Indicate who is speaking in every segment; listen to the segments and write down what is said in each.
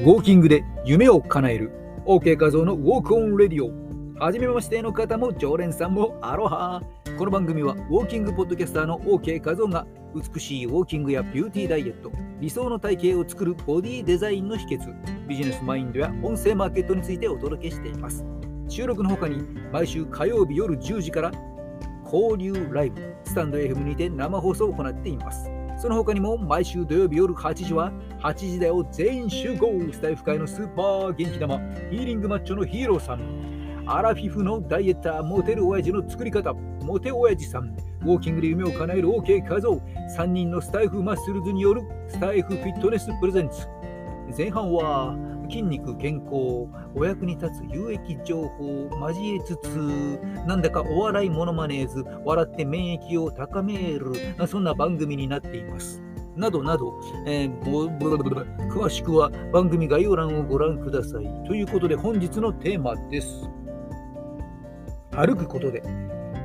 Speaker 1: ウォーキングで夢を叶える。OK 画像の Walk On Radio はじめましての方も常連さんもアロハ。この番組はウォーキングポッドキャスターの OK 画像が美しいウォーキングやビューティーダイエット理想の体型を作るボディデザインの秘訣ビジネスマインドや音声マーケットについてお届けしています。収録の他に毎週火曜日夜10時から交流ライブスタンド FM にて生放送を行っています。その他にも毎週土曜日夜8時は8時だよ全員集合スタイフ界のスーパー元気玉ヒーリングマッチョのヒーローさん。アラフィフのダイエッターモテる親父の作り方。モテ親父さん。ウォーキングで夢を叶える OK 画像。3人のスタイフマッスルズによるスタイフフィットネス presents。前半は筋肉健康お役に立つ有益情報を交えつつなんだかお笑いモノマネーズ笑って免疫を高めるそんな番組になっています。などなど、えー、詳しくは番組概要欄をご覧ください。ということで本日のテーマです。歩くことで、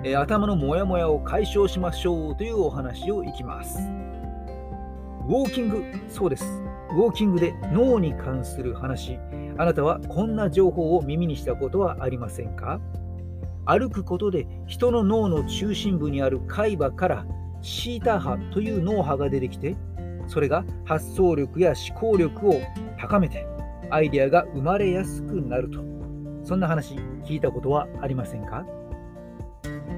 Speaker 1: えー、頭のモヤモヤを解消しましょうというお話をいきます。ウォーキングそうです。ウォーキングで脳に関する話、あなたはこんな情報を耳にしたことはありませんか？歩くことで人の脳の中心部にある海馬からシータ波という脳波が出てきて、それが発想力や思考力を高めて、アイデアが生まれやすくなると。そんな話聞いたことはありませんか？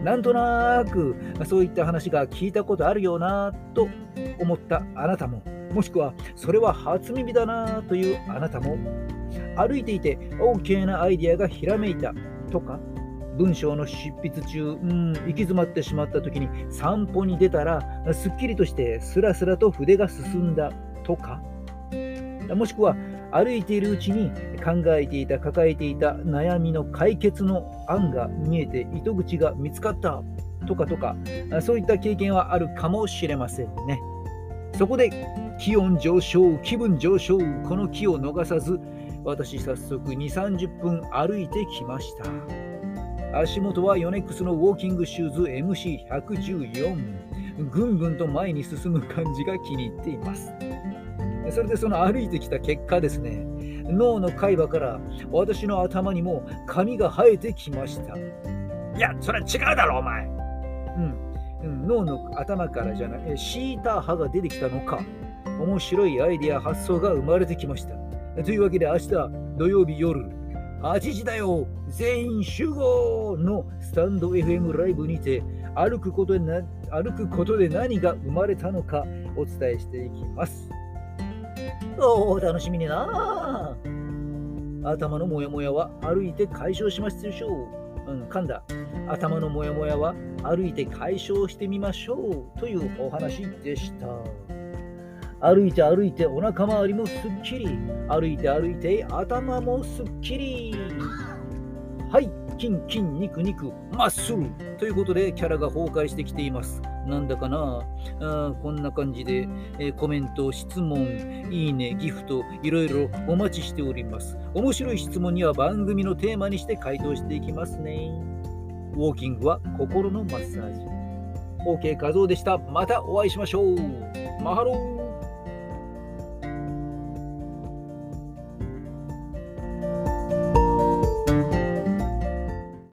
Speaker 1: なんとなくそういった話が聞いたことあるよなと思ったあなたももしくはそれは初耳だなというあなたも歩いていて OK なアイデアがひらめいたとか文章の執筆中、うん、行き詰まってしまった時に散歩に出たらすっきりとしてスラスラと筆が進んだとかもしくは歩いているうちに考えていた抱えていた悩みの解決の案が見えて糸口が見つかったとかとかそういった経験はあるかもしれませんね。そこで気温上昇、気分上昇、この気を逃さず、私早速2、30分歩いてきました。足元はヨネックスのウォーキングシューズ MC114。ぐんぐんと前に進む感じが気に入っています。それでその歩いてきた結果ですね、脳の海馬から私の頭にも髪が生えてきました。いや、それは違うだろ、お前。うん、脳の頭からじゃない、シーター波が出てきたのか。面白いアイデア発想が生まれてきました。というわけで明日土曜日夜8時だよ全員集合のスタンド FM ライブにて歩くことでな歩くことで何が生まれたのかお伝えしていきます。おお、楽しみにな頭のモヤモヤは歩いて解消しますでしょう。うん、噛んだ。頭のモヤモヤは歩いて解消してみましょうというお話でした。歩いて歩いてお腹周りもすっきり。歩いて歩いて頭もすっきり。はい。筋筋肉肉マッスルということでキャラが崩壊してきています。なんだかな。あこんな感じで、えー、コメント質問いいねギフトいろいろお待ちしております。面白い質問には番組のテーマにして回答していきますね。ウォーキングは心のマッサージ。OK 画像でした。またお会いしましょう。マハロー。